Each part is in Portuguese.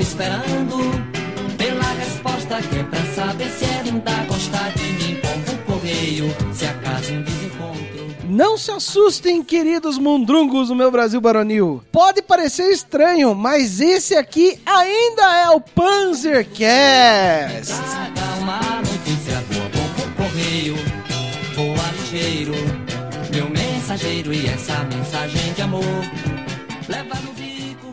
fico esperando. Pela resposta que é pra saber se ela ainda gosta de mim. Pombo correio, se acaso um desencontro. Não se assustem, queridos mundrungos do meu Brasil baronil. Pode parecer estranho, mas esse aqui ainda é o Panzercast. Traga uma notícia boa, pombo correio. Voa ligeiro, meu mensageiro. E essa mensagem de amor. Leva no.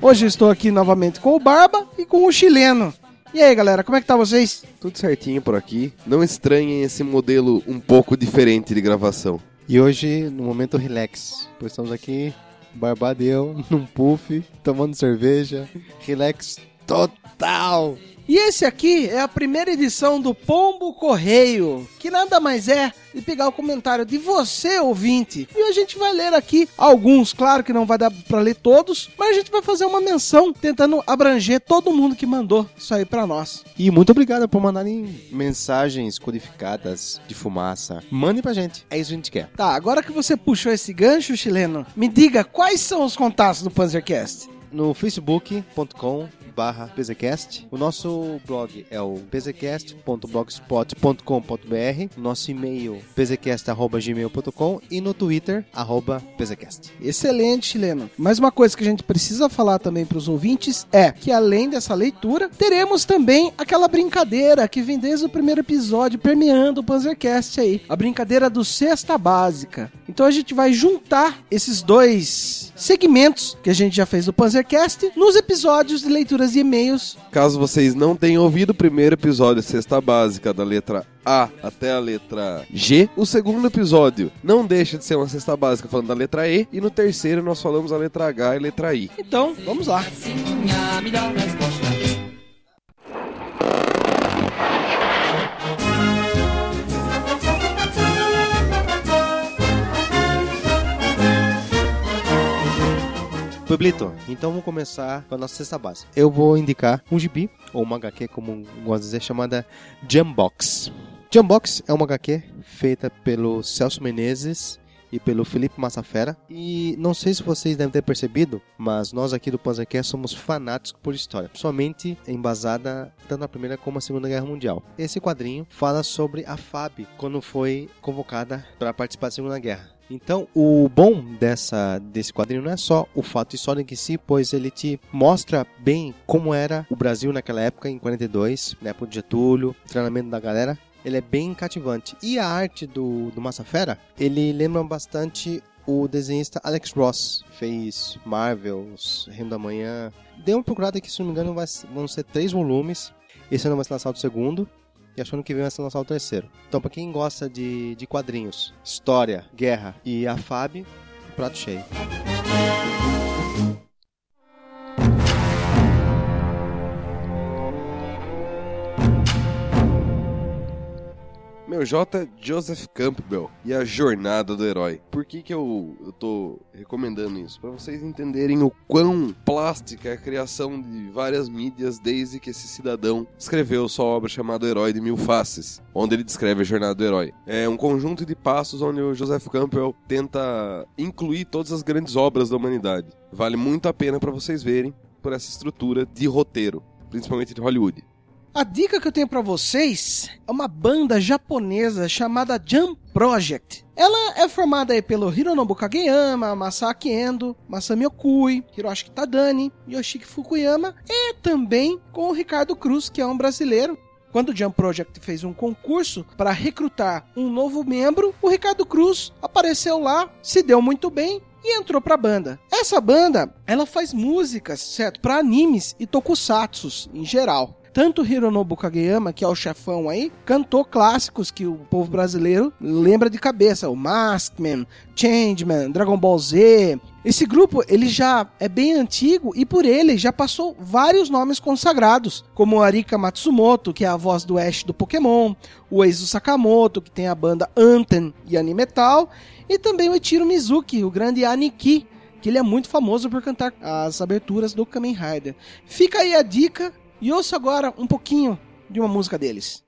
Hoje eu estou aqui novamente com o Barba e com o chileno. E aí, galera, como é que tá vocês? Tudo certinho por aqui. Não estranhem esse modelo um pouco diferente de gravação. E hoje, no momento relax, pois estamos aqui, Barbadeu, num puff, tomando cerveja, relax total. E esse aqui é a primeira edição do Pombo Correio, que nada mais é de pegar o comentário de você, ouvinte. E a gente vai ler aqui alguns, claro que não vai dar pra ler todos, mas a gente vai fazer uma menção tentando abranger todo mundo que mandou isso aí pra nós. E muito obrigado por mandarem mensagens codificadas de fumaça. Mandem pra gente, é isso que a gente quer. Tá, agora que você puxou esse gancho, chileno, me diga quais são os contatos do Panzercast. No facebook.com barra PZCast. O nosso blog é o pzcast.blogspot.com.br. Nosso e-mail pzcast.gmail.com e no Twitter, arroba pzcast. Excelente, chileno. Mas uma coisa que a gente precisa falar também para os ouvintes é que além dessa leitura, teremos também aquela brincadeira que vem desde o primeiro episódio permeando o Panzercast aí, a brincadeira do Cesta Básica. Então a gente vai juntar esses dois segmentos que a gente já fez do Panzercast nos episódios de leituras de e-mails. Caso vocês não tenham ouvido o primeiro episódio, Cesta Básica, da letra A até a letra G, o segundo episódio não deixa de ser uma cesta básica falando da letra E, e no terceiro nós falamos a letra H e a letra I. Então, vamos lá. Sim, Pueblito, então vamos começar com a nossa cesta base. Eu vou indicar um gibi, ou uma HQ, como gosto de dizer, chamada Jambox. Jambox é uma HQ feita pelo Celso Menezes e pelo Felipe Massafera. E não sei se vocês devem ter percebido, mas nós aqui do Panzercast somos fanáticos por história, somente embasada tanto na Primeira como na Segunda Guerra Mundial. Esse quadrinho fala sobre a FAB quando foi convocada para participar da Segunda Guerra. Então, o bom dessa desse quadrinho não é só o fato histórico em si, pois ele te mostra bem como era o Brasil naquela época, em 42, na época de Getúlio, treinamento da galera. Ele é bem cativante. E a arte do, do Massa Fera, ele lembra bastante o desenhista Alex Ross. Fez Marvels, Reino da Manhã. Dê uma procurada aqui, se não me engano, vai, vão ser três volumes. Esse ano vai ser lançado o segundo. E acho que ano que vem vai ser lançado o terceiro. Então, pra quem gosta de, de quadrinhos, história, guerra e a FAB, prato cheio. Meu J. Joseph Campbell e a jornada do herói. Por que, que eu, eu tô recomendando isso? Para vocês entenderem o quão plástica é a criação de várias mídias desde que esse cidadão escreveu sua obra chamada Herói de Mil Faces, onde ele descreve a jornada do herói. É um conjunto de passos onde o Joseph Campbell tenta incluir todas as grandes obras da humanidade. Vale muito a pena para vocês verem por essa estrutura de roteiro, principalmente de Hollywood. A dica que eu tenho pra vocês é uma banda japonesa chamada Jump Project. Ela é formada aí pelo Hironobu Kageyama, Masaki Endo, Masami Okui, Hiroshi Tadani, Yoshiki Fukuyama e também com o Ricardo Cruz, que é um brasileiro. Quando o Jump Project fez um concurso para recrutar um novo membro, o Ricardo Cruz apareceu lá, se deu muito bem e entrou pra banda. Essa banda, ela faz músicas, certo, para animes e tokusatsus em geral. Tanto Hironobu Kageyama, que é o chefão aí, cantou clássicos que o povo brasileiro lembra de cabeça, o Maskman, Changeman, Dragon Ball Z. Esse grupo, ele já é bem antigo e por ele já passou vários nomes consagrados, como Arika Matsumoto, que é a voz do Ash do Pokémon, o Eizo Sakamoto, que tem a banda Anthem e Animetal, e também o Ichiro Mizuki, o grande Aniki, que ele é muito famoso por cantar as aberturas do Kamen Rider. Fica aí a dica e ouça agora um pouquinho de uma música deles.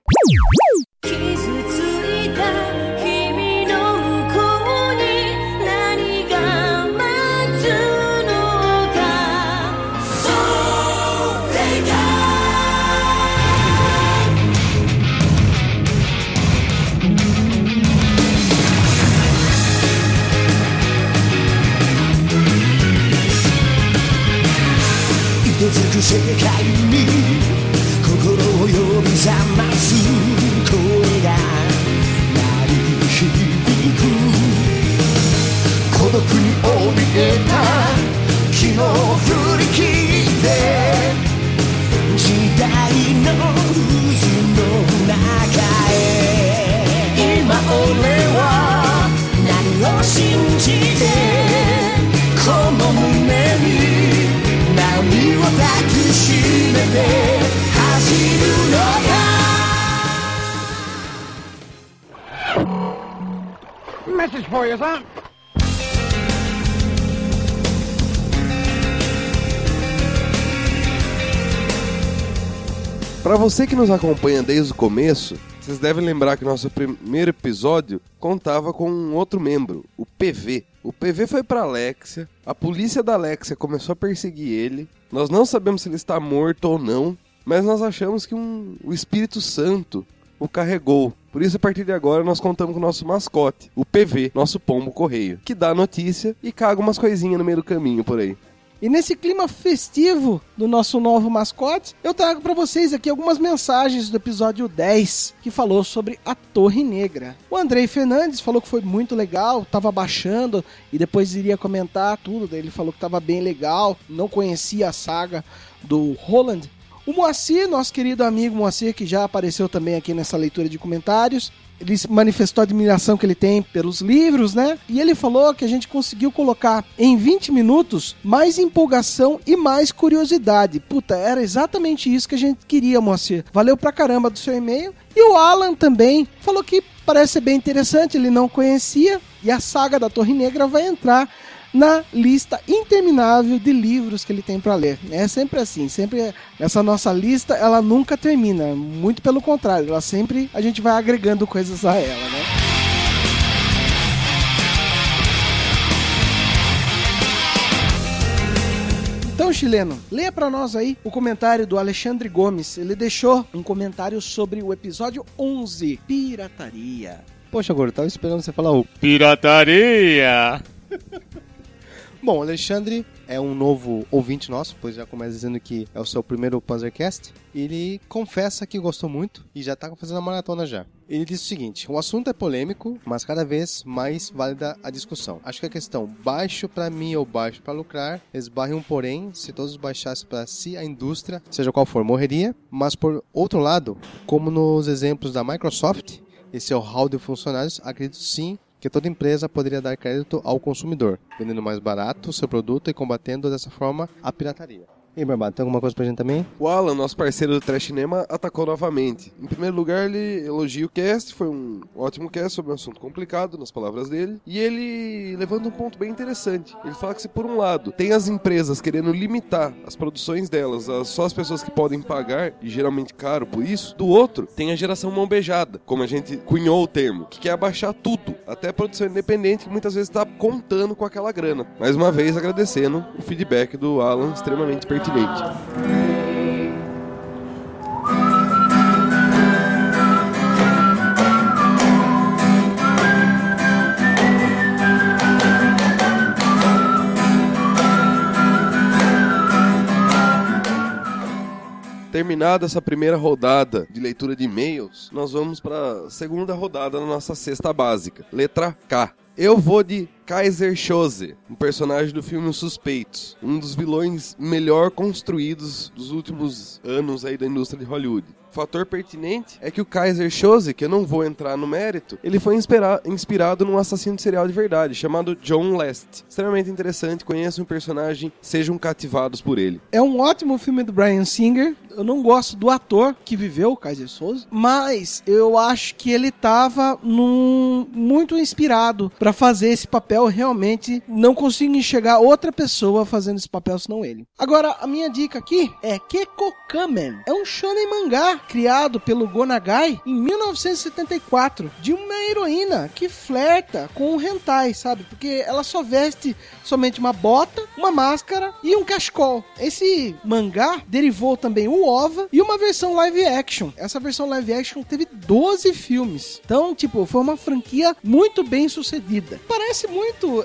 く世界に心を呼び覚ます声が鳴り響く孤独に怯えた昨日振り切って時代の渦の中へ今俺は何を信じて Message for you, son. Pra você que nos acompanha desde o começo, vocês devem lembrar que nosso primeiro episódio contava com um outro membro, o PV. O PV foi pra Alexia, a polícia da Alexia começou a perseguir ele. Nós não sabemos se ele está morto ou não, mas nós achamos que um, o Espírito Santo o carregou. Por isso, a partir de agora, nós contamos com o nosso mascote, o PV, nosso pombo correio, que dá notícia e caga umas coisinhas no meio do caminho por aí. E nesse clima festivo do nosso novo mascote, eu trago para vocês aqui algumas mensagens do episódio 10, que falou sobre a Torre Negra. O Andrei Fernandes falou que foi muito legal, tava baixando e depois iria comentar tudo. Ele falou que tava bem legal, não conhecia a saga do Roland. O Moacir, nosso querido amigo Moacir, que já apareceu também aqui nessa leitura de comentários, ele manifestou a admiração que ele tem pelos livros, né? E ele falou que a gente conseguiu colocar em 20 minutos mais empolgação e mais curiosidade. Puta, era exatamente isso que a gente queria, Moacir. Valeu pra caramba do seu e-mail. E o Alan também falou que parece ser bem interessante, ele não conhecia. E a saga da Torre Negra vai entrar na lista interminável de livros que ele tem para ler. É sempre assim, sempre essa nossa lista, ela nunca termina, muito pelo contrário, ela sempre a gente vai agregando coisas a ela, né? Então, chileno, leia para nós aí o comentário do Alexandre Gomes. Ele deixou um comentário sobre o episódio 11, Pirataria. Poxa, agora eu tava esperando você falar o Pirataria! Bom, Alexandre é um novo ouvinte nosso, pois já começa dizendo que é o seu primeiro Panzercast. Ele confessa que gostou muito e já está fazendo a maratona já. Ele diz o seguinte: o assunto é polêmico, mas cada vez mais válida a discussão. Acho que a questão baixo para mim ou baixo para lucrar esbarre um porém, se todos baixassem para si a indústria, seja qual for, morreria. Mas por outro lado, como nos exemplos da Microsoft, e seu hall de funcionários, acredito sim que toda empresa poderia dar crédito ao consumidor, vendendo mais barato o seu produto e combatendo dessa forma a pirataria. E aí, tem alguma coisa pra gente também? O Alan, nosso parceiro do Trash Cinema, atacou novamente. Em primeiro lugar, ele elogia o cast, foi um ótimo cast sobre um assunto complicado, nas palavras dele. E ele levanta um ponto bem interessante. Ele fala que se por um lado tem as empresas querendo limitar as produções delas a só as pessoas que podem pagar, e geralmente caro por isso, do outro tem a geração mão beijada, como a gente cunhou o termo, que quer abaixar tudo, até a produção independente que muitas vezes está contando com aquela grana. Mais uma vez agradecendo o feedback do Alan, extremamente pertinente. Terminada essa primeira rodada de leitura de e-mails, nós vamos para a segunda rodada na nossa cesta básica. Letra K. Eu vou de Kaiser Chose, um personagem do filme Os Suspeitos, um dos vilões melhor construídos dos últimos anos aí da indústria de Hollywood. O fator pertinente é que o Kaiser Chose, que eu não vou entrar no mérito, ele foi inspira inspirado num assassino serial de verdade, chamado John Lest. Extremamente interessante, conheçam o personagem, sejam cativados por ele. É um ótimo filme do Brian Singer. Eu não gosto do ator que viveu o Kaiser Souza, mas eu acho que ele estava num... muito inspirado para fazer esse papel. Realmente não consigo enxergar outra pessoa fazendo esse papel senão ele. Agora, a minha dica aqui é Keko Kamen. É um shonen mangá criado pelo Gonagai em 1974 de uma heroína que flerta com o hentai, sabe? Porque ela só veste somente uma bota, uma máscara e um cachecol. Esse mangá derivou também o OVA e uma versão live action. Essa versão live action teve 12 filmes. Então, tipo, foi uma franquia muito bem sucedida. Parece muito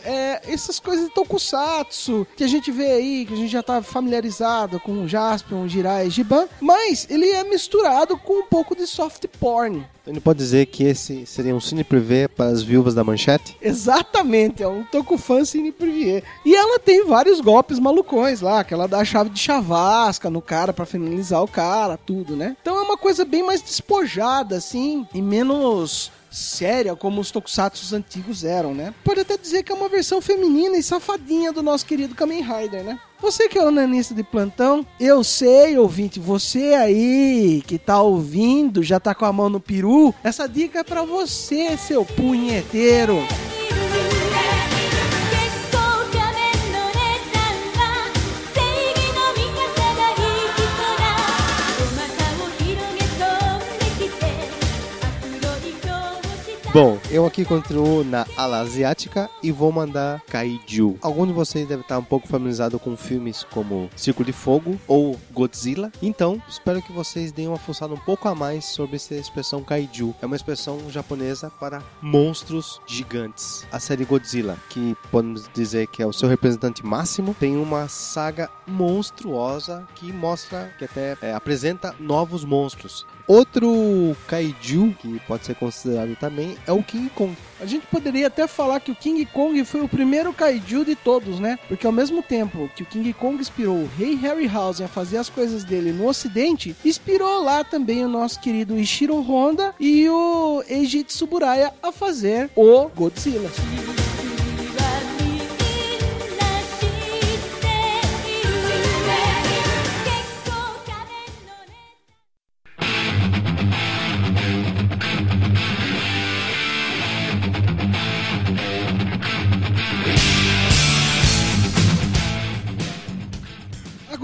é, essas coisas de Tokusatsu que a gente vê aí, que a gente já tá familiarizado com Jaspion, Jirai Giban, mas ele é misturado com um pouco de soft porn. Então ele pode dizer que esse seria um cine privê para as viúvas da manchete? Exatamente, é um Tokufan Cine Privier. E ela tem vários golpes malucões lá, que ela dá a chave de chavasca no cara pra finalizar o cara, tudo, né? Então é uma coisa bem mais despojada, assim, e menos séria como os tokusatsu antigos eram, né? Pode até dizer que é uma versão feminina e safadinha do nosso querido Kamen Rider, né? Você que é o nanista de plantão, eu sei, ouvinte, você aí que tá ouvindo, já tá com a mão no peru, essa dica é pra você, seu punheteiro. Bom, eu aqui continuo na ala asiática e vou mandar Kaiju. Algum de vocês deve estar um pouco familiarizado com filmes como Círculo de Fogo ou Godzilla. Então, espero que vocês deem uma fuçada um pouco a mais sobre essa expressão Kaiju. É uma expressão japonesa para monstros gigantes. A série Godzilla, que podemos dizer que é o seu representante máximo, tem uma saga monstruosa que mostra, que até é, apresenta novos monstros. Outro kaiju, que pode ser considerado também, é o King Kong. A gente poderia até falar que o King Kong foi o primeiro kaiju de todos, né? Porque ao mesmo tempo que o King Kong inspirou o rei Harryhausen a fazer as coisas dele no ocidente, inspirou lá também o nosso querido Ishiro Honda e o Eiji Tsuburaya a fazer o Godzilla.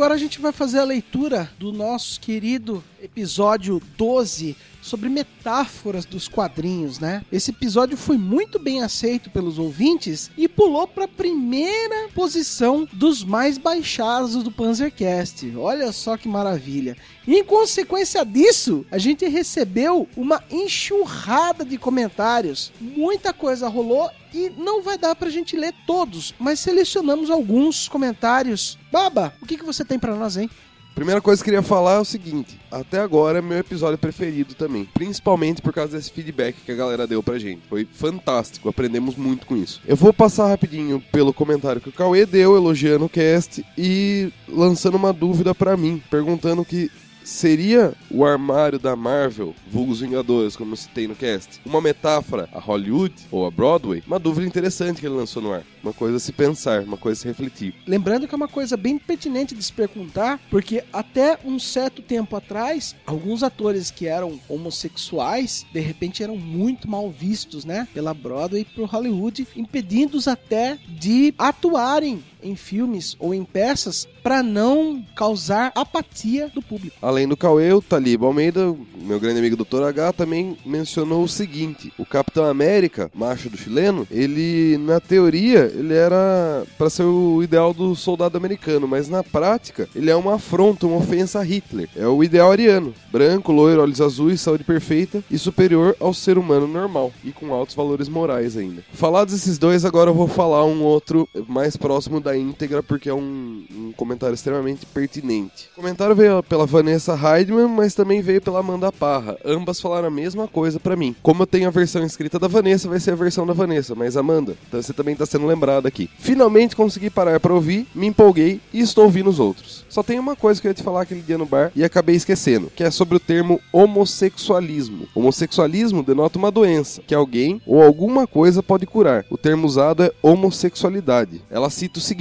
Agora a gente vai fazer a leitura do nosso querido episódio 12 sobre metáforas dos quadrinhos, né? Esse episódio foi muito bem aceito pelos ouvintes e pulou para a primeira posição dos mais baixados do Panzercast. Olha só que maravilha. E em consequência disso, a gente recebeu uma enxurrada de comentários. Muita coisa rolou e não vai dar pra gente ler todos, mas selecionamos alguns comentários. Baba, o que, que você tem pra nós, hein? Primeira coisa que eu queria falar é o seguinte: até agora é meu episódio preferido também. Principalmente por causa desse feedback que a galera deu pra gente. Foi fantástico, aprendemos muito com isso. Eu vou passar rapidinho pelo comentário que o Cauê deu, elogiando o cast e lançando uma dúvida pra mim, perguntando que. Seria o armário da Marvel, vulgos Vingadores, como eu citei no cast, uma metáfora a Hollywood ou a Broadway? Uma dúvida interessante que ele lançou no ar. Uma coisa a se pensar, uma coisa a se refletir. Lembrando que é uma coisa bem pertinente de se perguntar, porque até um certo tempo atrás, alguns atores que eram homossexuais, de repente eram muito mal vistos, né? Pela Broadway e por Hollywood, impedindo-os até de atuarem em filmes ou em peças para não causar apatia do público. Além do Cauê, o Talib Almeida, meu grande amigo Dr. H, também mencionou o seguinte: o Capitão América, macho do chileno, ele, na teoria, ele era para ser o ideal do soldado americano, mas na prática, ele é uma afronta, uma ofensa a Hitler. É o ideal ariano: branco, loiro, olhos azuis, saúde perfeita e superior ao ser humano normal, e com altos valores morais ainda. Falados esses dois, agora eu vou falar um outro mais próximo da íntegra, porque é um, um comentário extremamente pertinente. O comentário veio pela Vanessa Heidman, mas também veio pela Amanda Parra. Ambas falaram a mesma coisa pra mim. Como eu tenho a versão escrita da Vanessa, vai ser a versão da Vanessa, mas Amanda, então você também tá sendo lembrada aqui. Finalmente consegui parar pra ouvir, me empolguei e estou ouvindo os outros. Só tem uma coisa que eu ia te falar aquele dia no bar e acabei esquecendo, que é sobre o termo homossexualismo. Homossexualismo denota uma doença que alguém ou alguma coisa pode curar. O termo usado é homossexualidade. Ela cita o seguinte: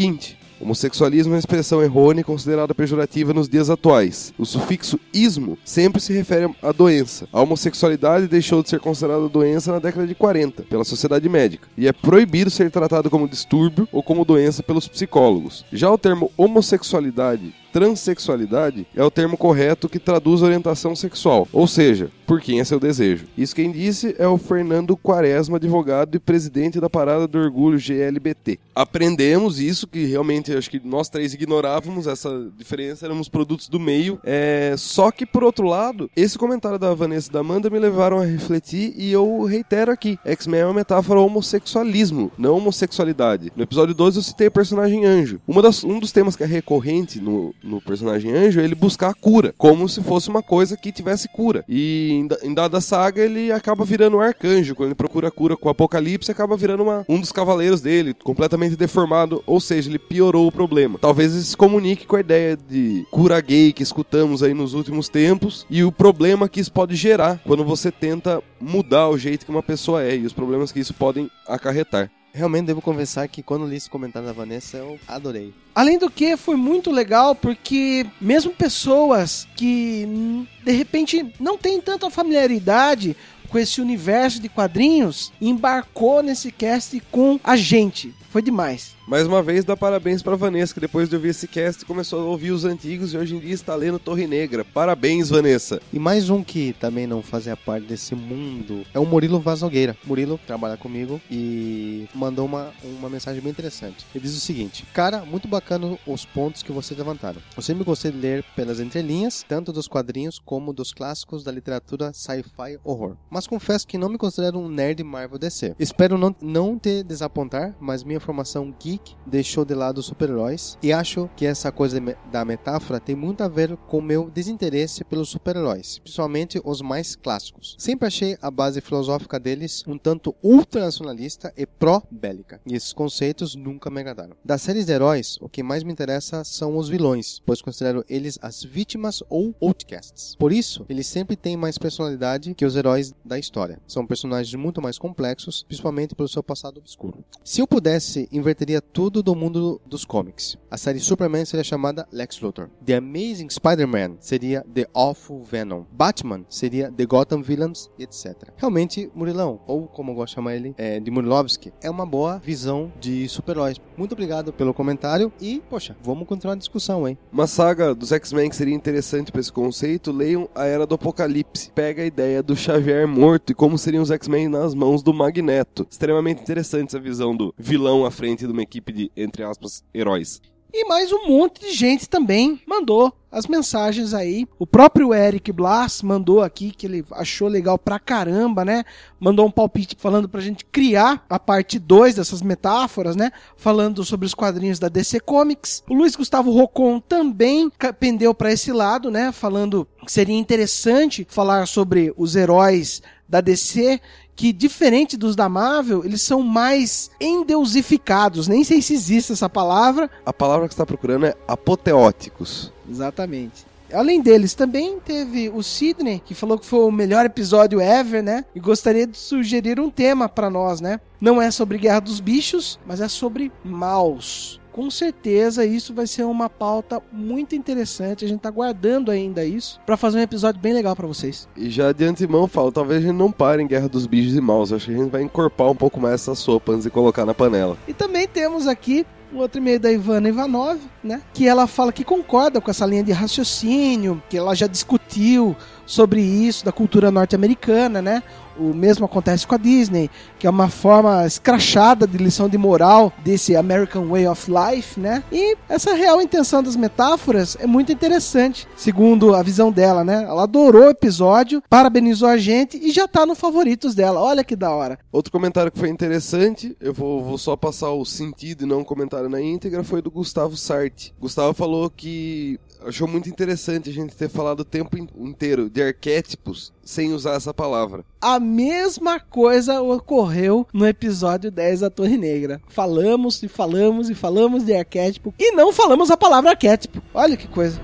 Homossexualismo é uma expressão errônea e considerada pejorativa nos dias atuais. O sufixo ismo sempre se refere à doença. A homossexualidade deixou de ser considerada doença na década de 40 pela sociedade médica e é proibido ser tratado como distúrbio ou como doença pelos psicólogos. Já o termo homossexualidade transexualidade é o termo correto que traduz orientação sexual, ou seja, por quem é seu desejo. Isso quem disse é o Fernando Quaresma, advogado e presidente da Parada do Orgulho GLBT. Aprendemos isso, que realmente acho que nós três ignorávamos essa diferença, éramos produtos do meio. É... Só que, por outro lado, esse comentário da Vanessa e da Amanda me levaram a refletir e eu reitero aqui: X-Men é uma metáfora homossexualismo, não homossexualidade. No episódio 12 eu citei o personagem Anjo. Das, um dos temas que é recorrente no, no personagem Anjo ele buscar a cura, como se fosse uma coisa que tivesse cura. E em dada saga ele acaba virando um arcanjo. Quando ele procura a cura com o Apocalipse, acaba virando uma- um dos cavaleiros dele, completamente deformado. Ou seja, ele piorou o problema. Talvez isso se comunique com a ideia de cura gay que escutamos aí nos últimos tempos e o problema que isso pode gerar quando você tenta mudar o jeito que uma pessoa é e os problemas que isso podem acarretar. Realmente devo confessar que quando li esse comentário da Vanessa, eu adorei. Além do que, foi muito legal porque mesmo pessoas que de repente não têm tanta familiaridade com esse universo de quadrinhos embarcou nesse cast com a gente. Foi demais. Mais uma vez, dá parabéns pra Vanessa, que depois de ouvir esse cast começou a ouvir os antigos e hoje em dia está lendo Torre Negra. Parabéns, Vanessa! E mais um que também não fazia parte desse mundo é o Murilo Vaz Nogueira. Murilo trabalha comigo e mandou uma, uma mensagem bem interessante. Ele diz o seguinte: Cara, muito bacana os pontos que vocês levantaram. Eu sempre gostei de ler pelas entrelinhas, tanto dos quadrinhos como dos clássicos da literatura sci-fi horror. Mas confesso que não me considero um nerd Marvel DC. Espero não, não te desapontar, mas minha formação geek deixou de lado os super-heróis e acho que essa coisa da metáfora tem muito a ver com meu desinteresse pelos super-heróis, principalmente os mais clássicos. Sempre achei a base filosófica deles um tanto ultranacionalista e pró-bélica, e esses conceitos nunca me agradaram. Das séries de heróis, o que mais me interessa são os vilões, pois considero eles as vítimas ou outcasts. Por isso, eles sempre têm mais personalidade que os heróis da história. São personagens muito mais complexos, principalmente pelo seu passado obscuro. Se eu pudesse, inverteria tudo do mundo dos comics. A série Superman seria chamada Lex Luthor. The Amazing Spider-Man seria The Awful Venom. Batman seria The Gotham Villains, etc. Realmente, Murilão, ou como eu gosto de chamar ele, é, de Murilovski, é uma boa visão de super-heróis. Muito obrigado pelo comentário e, poxa, vamos continuar a discussão, hein? Uma saga dos X-Men que seria interessante para esse conceito, leiam A Era do Apocalipse. Pega a ideia do Xavier morto e como seriam os X-Men nas mãos do Magneto. Extremamente interessante essa visão do vilão à frente de uma equipe de, entre aspas, heróis. E mais um monte de gente também mandou as mensagens aí. O próprio Eric Blas mandou aqui que ele achou legal pra caramba, né? Mandou um palpite falando pra gente criar a parte 2 dessas metáforas, né? Falando sobre os quadrinhos da DC Comics. O Luiz Gustavo Rocon também pendeu pra esse lado, né? Falando que seria interessante falar sobre os heróis da DC que diferente dos da Marvel, eles são mais endeusificados. Nem sei se existe essa palavra, A palavra que você está procurando é apoteóticos. Exatamente. Além deles, também teve o Sidney, que falou que foi o melhor episódio ever, né? E gostaria de sugerir um tema pra nós, né? Não é sobre Guerra dos Bichos, mas é sobre maus. Com certeza isso vai ser uma pauta muito interessante. A gente tá guardando ainda isso pra fazer um episódio bem legal pra vocês. E já de antemão falo, talvez a gente não pare em Guerra dos Bichos e Maus. Acho que a gente vai encorpar um pouco mais essas sopas e colocar na panela. E também temos aqui um outro e-mail da Ivana Ivanov, né? Que ela fala que concorda com essa linha de raciocínio, que ela já discutiu sobre isso da cultura norte-americana, né? O mesmo acontece com a Disney, que é uma forma escrachada de lição de moral desse American Way of Life, né? E essa real intenção das metáforas é muito interessante, segundo a visão dela, né? Ela adorou o episódio, parabenizou a gente e já tá no favoritos dela. Olha que da hora. Outro comentário que foi interessante, eu vou, vou só passar o sentido e não um comentário na íntegra, foi do Gustavo Sarti. Gustavo falou que achou muito interessante a gente ter falado o tempo in- inteiro de arquétipos sem usar essa palavra. A mesma coisa ocorreu no episódio 10 da Torre Negra. Falamos e falamos e falamos de arquétipo e não falamos a palavra arquétipo. Olha que coisa.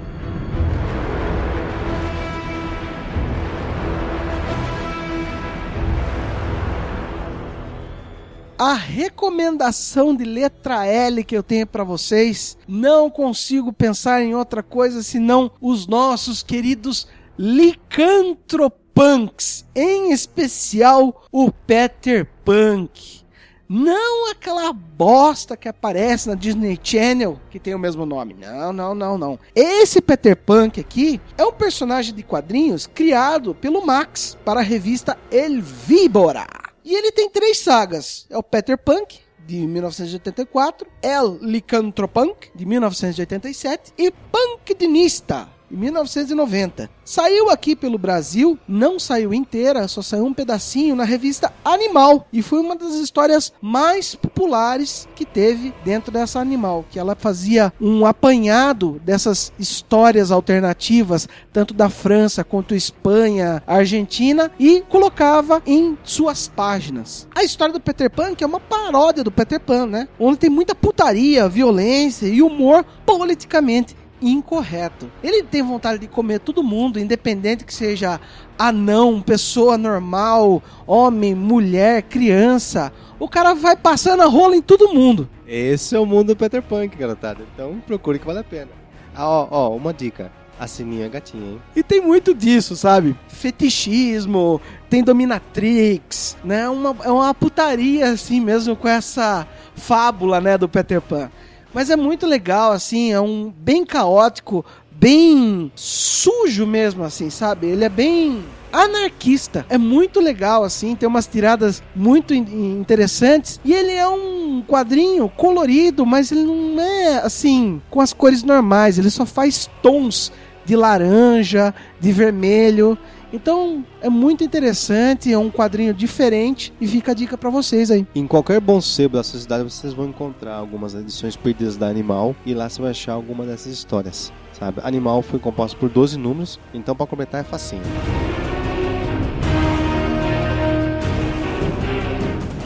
A recomendação de letra L que eu tenho pra vocês, não consigo pensar em outra coisa senão os nossos queridos licantropunks, em especial o Peter Punk. Não aquela bosta que aparece na Disney Channel, que tem o mesmo nome. Não, não, não, não. Esse Peter Punk aqui é um personagem de quadrinhos criado pelo Max para a revista El Víbora. E ele tem três sagas. É o Peter Punk, de 1984, El Licantropunk, de 1987, e Punkdinista, de 1990. Saiu aqui pelo Brasil, não saiu inteira, só saiu um pedacinho na revista Animal. E foi uma das histórias mais populares que teve dentro dessa Animal. Que ela fazia um apanhado dessas histórias alternativas, tanto da França quanto Espanha, Argentina, e colocava em suas páginas. A história do Peter Pan, que é uma paródia do Peter Pan, né? Onde tem muita putaria, violência e humor politicamente incorreto. Ele tem vontade de comer todo mundo, independente que seja anão, pessoa normal, homem, mulher, criança. O cara vai passando a rola em todo mundo. Esse é o mundo do Peter Punk, garotada. Então procure que vale a pena. Ah, ó, ó, uma dica. A sininha é gatinha, hein? E tem muito disso, sabe? Fetichismo, tem dominatrix, né? Uma, é uma putaria assim mesmo com essa fábula, né, do Peter Pan. Mas é muito legal, assim, é um bem caótico, bem sujo mesmo, assim, sabe? Ele é bem anarquista. É muito legal, assim, tem umas tiradas muito in- interessantes. E ele é um quadrinho colorido, mas ele não é, assim, com as cores normais. Ele só faz tons de laranja, de vermelho. Então é muito interessante, é um quadrinho diferente e fica a dica pra vocês aí. Em qualquer bom sebo da sua cidade vocês vão encontrar algumas edições perdidas da Animal e lá você vai achar alguma dessas histórias, sabe? Animal foi composto por 12 números, então para completar é facinho.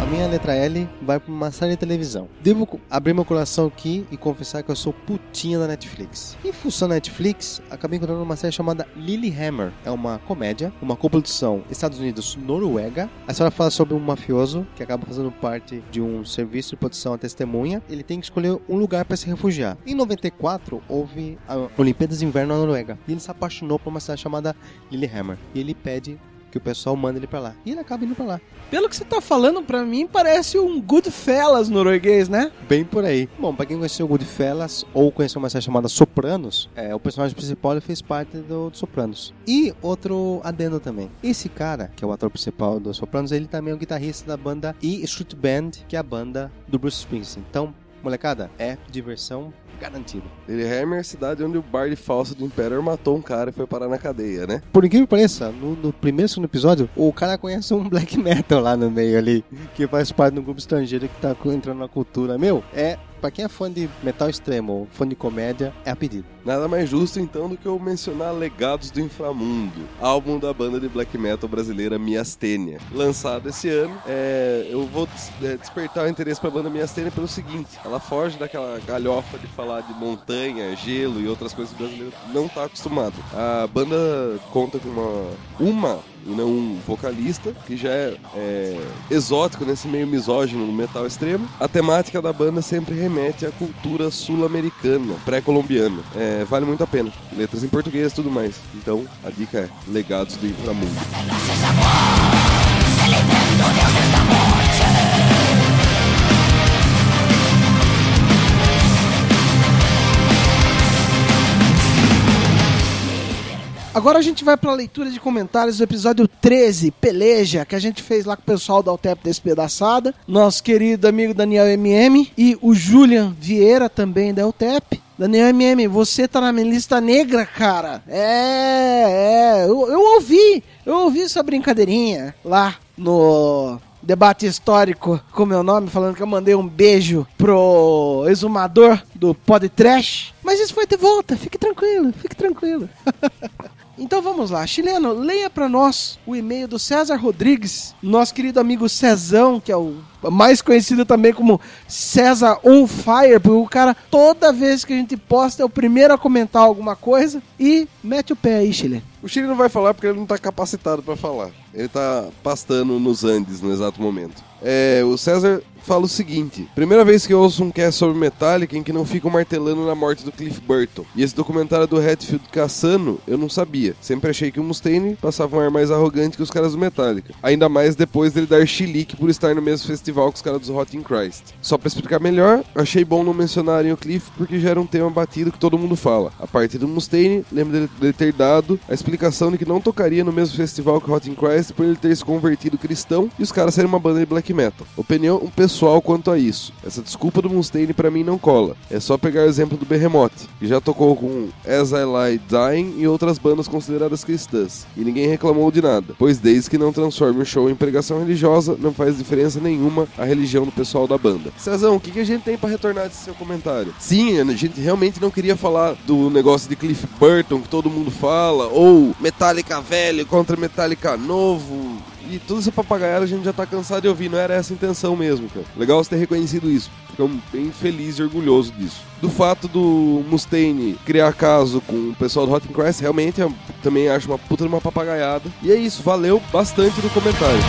Minha letra L vai para uma série de televisão. Devo abrir meu coração aqui e confessar que eu sou putinha da Netflix. Em função da Netflix, acabei encontrando uma série chamada Lilyhammer. É uma comédia, uma coprodução Estados Unidos-Noruega. A história fala sobre um mafioso que acaba fazendo parte de um serviço de produção à testemunha. Ele tem que escolher um lugar para se refugiar. Em 94, houve a Olimpíadas de Inverno na Noruega. E ele se apaixonou por uma cidade chamada Lilyhammer. E ele pede que o pessoal mande ele para lá. E ele acaba indo para lá. Pelo que você tá falando, pra mim parece um Goodfellas norueguês, né? Bem por aí. Bom, pra quem conheceu Goodfellas ou conheceu uma série chamada Sopranos, é, o personagem principal fez parte do, do Sopranos. E outro adendo também. Esse cara, que é o ator principal do Sopranos, ele também é o guitarrista da banda E Street Band, que é a banda do Bruce Springsteen. Então, molecada, é diversão garantida. Lillehammer é a cidade onde o Bard falso do Imperator matou um cara e foi parar na cadeia, né? Por incrível que pareça, no, no primeiro segundo episódio, o cara conhece um black metal lá no meio ali, que faz parte de um grupo estrangeiro que tá entrando na cultura. Meu, é. Pra quem é fã de metal extremo fã de comédia, é a pedido. Nada mais justo então do que eu mencionar Legados do Inframundo, álbum da banda de black metal brasileira Miastênia. Lançado esse ano, é, eu vou des- é, despertar o interesse pra banda Miastênia pelo seguinte: ela foge daquela galhofa de falar de montanha, gelo e outras coisas que o brasileiro não tá acostumado. A banda conta com uma, uma e não um vocalista, que já é, é, exótico nesse meio misógino no metal extremo. A temática da banda sempre remete à cultura sul-americana, pré-colombiana. É, vale muito a pena. Letras em português e tudo mais. Então, a dica é Legados do Inframundo. Agora a gente vai pra leitura de comentários do episódio 13, Peleja, que a gente fez lá com o pessoal da Altep Despedaçada, nosso querido amigo Daniel MM e o Julian Vieira também da Altep. Daniel MM, você tá na minha lista negra, cara. É, é, eu, eu ouvi, eu ouvi essa brincadeirinha lá no debate histórico com meu nome, falando que eu mandei um beijo pro exumador do Pod Trash. Mas isso vai ter volta, fique tranquilo, fique tranquilo. Então vamos lá, chileno, leia pra nós o e-mail do César Rodrigues, nosso querido amigo Cezão, que é o mais conhecido também como César On Fire, porque o cara, toda vez que a gente posta, é o primeiro a comentar alguma coisa e mete o pé aí, chileno. O Chile não vai falar porque ele não tá capacitado pra falar. Ele tá pastando nos Andes no exato momento. É, o César fala o seguinte: Primeira vez que eu ouço um cast sobre Metallica em que não ficam martelando na morte do Cliff Burton. E esse documentário do Hatfield caçando, eu não sabia. Sempre achei que o Mustaine passava um ar mais arrogante que os caras do Metallica. Ainda mais depois dele dar chilique por estar no mesmo festival que os caras dos in Christ. Só pra explicar melhor, achei bom não mencionarem o Cliff porque já era um tema batido que todo mundo fala. A parte do Mustaine, lembro dele, ter dado a explicação de que não tocaria no mesmo festival que o Hot in Christ por ele ter se convertido cristão e os caras serem uma banda de black metal. Opinião pessoal quanto a isso. Essa desculpa do Mustaine pra mim não cola. É só pegar o exemplo do Behemoth, que já tocou com As I Lie Dying e outras bandas consideradas cristãs, e ninguém reclamou de nada, pois desde que não transforme o show em pregação religiosa, não faz diferença nenhuma a religião do pessoal da banda. Cezão, o que, que a gente tem pra retornar desse seu comentário? Sim, a gente realmente não queria falar do negócio de Cliff Burton que todo mundo fala, ou Metallica velho contra Metallica novo, e toda essa papagaiada a gente já tá cansado de ouvir, não era essa a intenção mesmo, cara. Legal você ter reconhecido isso. Ficamos bem feliz e orgulhoso disso. Do fato do Mustaine criar caso com o pessoal do Hot Christ, realmente eu também acho uma puta de uma papagaiada. E é isso, valeu bastante no comentário.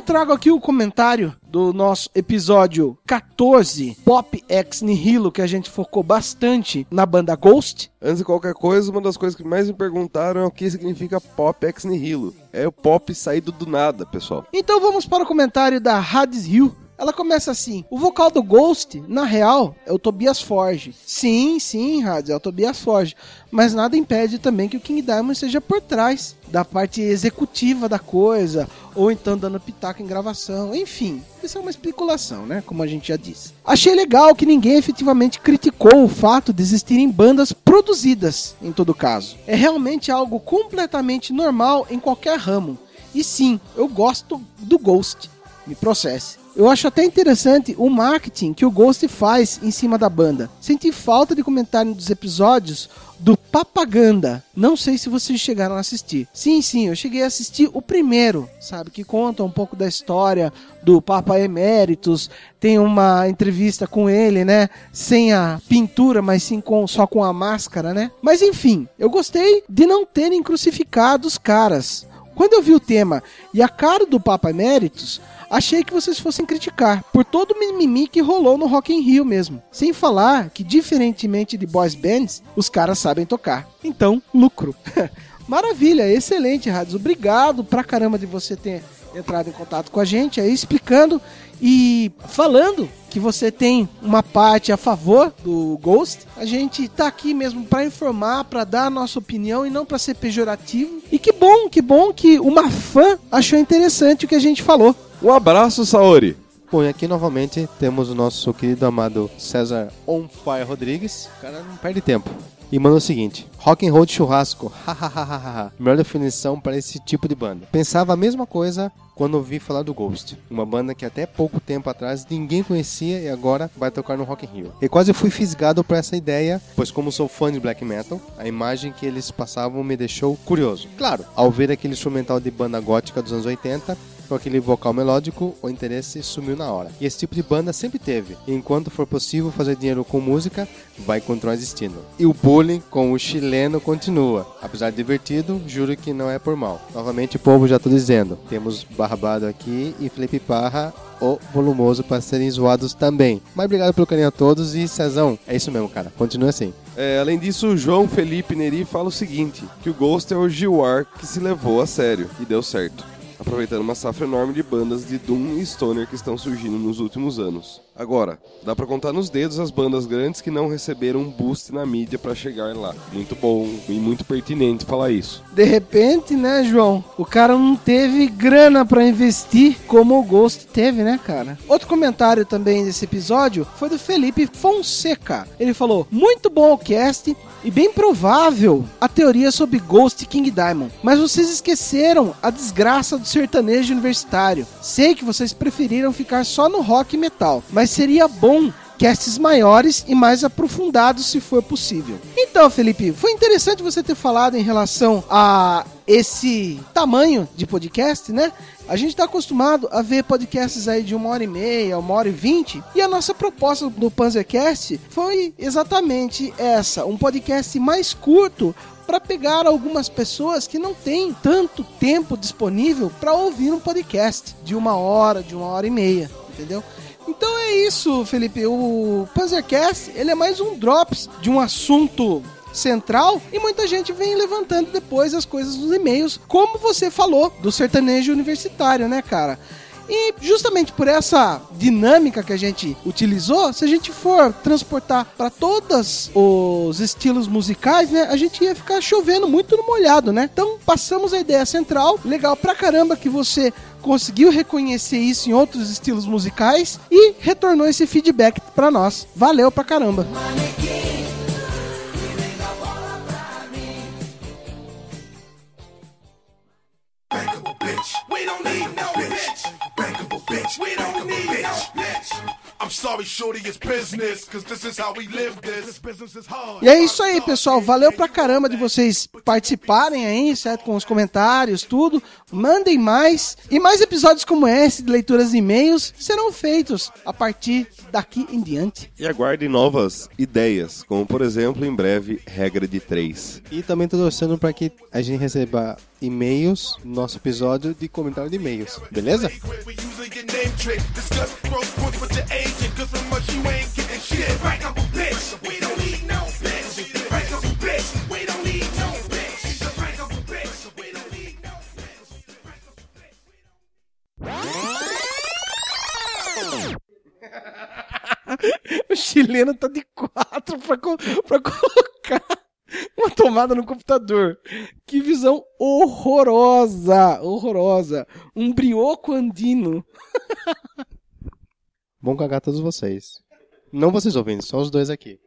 Eu trago aqui o comentário do nosso episódio 14, Pop Ex Nihilo, que a gente focou bastante na banda Ghost. Antes de qualquer coisa, uma das coisas que mais me perguntaram é o que significa pop ex nihilo. É o pop saído do nada, pessoal. Então vamos para o comentário da Hades Hill. Ela começa assim: o vocal do Ghost, na real, é o Tobias Forge. Sim, sim, Hades, é o Tobias Forge. Mas nada impede também que o King Diamond esteja por trás da parte executiva da coisa, ou então dando pitaco em gravação, enfim. Isso é uma especulação, né? Como a gente já disse. Achei legal que ninguém efetivamente criticou o fato de existirem bandas produzidas, em todo caso. É realmente algo completamente normal em qualquer ramo. E sim, eu gosto do Ghost. Me processe. Eu acho até interessante o marketing que o Ghost faz em cima da banda. Senti falta de comentário dos episódios do Papaganda. Não sei se vocês chegaram a assistir. Sim, sim, eu cheguei a assistir o primeiro, sabe? Que conta um pouco da história do Papa Emeritus. Tem uma entrevista com ele, né? Sem a pintura, mas sim com, só com a máscara, né? Mas enfim, eu gostei de não terem crucificado os caras. Quando eu vi o tema e a cara do Papa Emeritus, achei que vocês fossem criticar por todo o mimimi que rolou no Rock in Rio mesmo. Sem falar que, diferentemente de boys bands, os caras sabem tocar. Então, lucro. Maravilha, excelente, Rades. Obrigado pra caramba de você ter entrado em contato com a gente aí, explicando e falando que você tem uma parte a favor do Ghost. A gente tá aqui mesmo para informar, para dar a nossa opinião e não para ser pejorativo. E que bom, que bom que uma fã achou interessante o que a gente falou. Um abraço, Saori! Bom, e aqui novamente temos o nosso querido amado César On Fire Rodrigues. O cara não perde tempo. E manda o seguinte: Rock and Roll de churrasco. Hahaha. Melhor definição para esse tipo de banda. Pensava a mesma coisa quando ouvi falar do Ghost, uma banda que até pouco tempo atrás ninguém conhecia e agora vai tocar no Rock in Rio. E quase fui fisgado por essa ideia, pois como sou fã de black metal, a imagem que eles passavam me deixou curioso. Claro, ao ver aquele instrumental de banda gótica dos anos 80, com aquele vocal melódico, o interesse sumiu na hora. E esse tipo de banda sempre teve. E enquanto for possível fazer dinheiro com música, vai continuar existindo. E o bullying com o chileno continua. Apesar de divertido, juro que não é por mal. Novamente, o povo já tô dizendo. Temos Barbado aqui e Felipe Parra, o volumoso, para serem zoados também. Mas obrigado pelo carinho a todos e Cezão, é isso mesmo, cara. Continua assim. É, além disso, o João Felipe Neri fala o seguinte: que o Ghost é o Gilwar que se levou a sério e deu certo. Aproveitando uma safra enorme de bandas de Doom e Stoner que estão surgindo nos últimos anos. Agora, dá pra contar nos dedos as bandas grandes que não receberam um boost na mídia pra chegar lá. Muito bom e muito pertinente falar isso. De repente, né, João? O cara não teve grana pra investir como o Ghost teve, né, cara? Outro comentário também desse episódio foi do Felipe Fonseca. Ele falou: Muito bom o cast e bem provável a teoria sobre Ghost King Diamond. Mas vocês esqueceram a desgraça do sertanejo universitário. Sei que vocês preferiram ficar só no rock e metal, mas seria bom casts maiores e mais aprofundados se for possível. Então, Felipe, foi interessante você ter falado em relação a esse tamanho de podcast, né? A gente está acostumado a ver podcasts aí de uma hora e meia, uma hora e vinte, e a nossa proposta do Panzercast foi exatamente essa, um podcast mais curto para pegar algumas pessoas que não têm tanto tempo disponível para ouvir um podcast de uma hora, de uma hora e meia, entendeu? Então é isso, Felipe. O Panzercast ele é mais um drops de um assunto central e muita gente vem levantando depois as coisas nos e-mails, como você falou do sertanejo universitário, né, cara? E justamente por essa dinâmica que a gente utilizou, se a gente for transportar para todos os estilos musicais, né, a gente ia ficar chovendo muito no molhado, né? Então passamos a ideia central, legal pra caramba que você conseguiu reconhecer isso em outros estilos musicais e retornou esse feedback para nós. Valeu pra caramba. We don't need E é isso aí, pessoal. Valeu pra caramba de vocês participarem aí, certo? Com os comentários, tudo. Mandem mais. E mais episódios como esse, de leituras de e-mails, serão feitos a partir daqui em diante. E aguardem novas ideias, como por exemplo, em breve, regra de três. E também tô torcendo para que a gente receba e-mails no nosso episódio de comentário de e-mails, beleza? Cause from us you ain't getting shit. Bitch. We don't need no bitch. Bitch. We don't need no bitch. Bitch. We don't need no O chileno tá de quatro pra, co- pra colocar uma tomada no computador. Que visão horrorosa! Horrorosa! Um brioco andino. Bom cagar todos vocês. Não vocês ouvindo, só os dois aqui.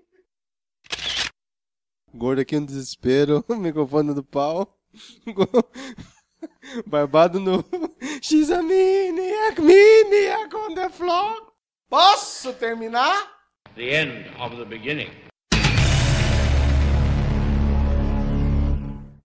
Gordo aqui no desespero, microfone do pau. Barbado no. She's a maniac, maniac on the floor. Posso terminar? The end of the beginning.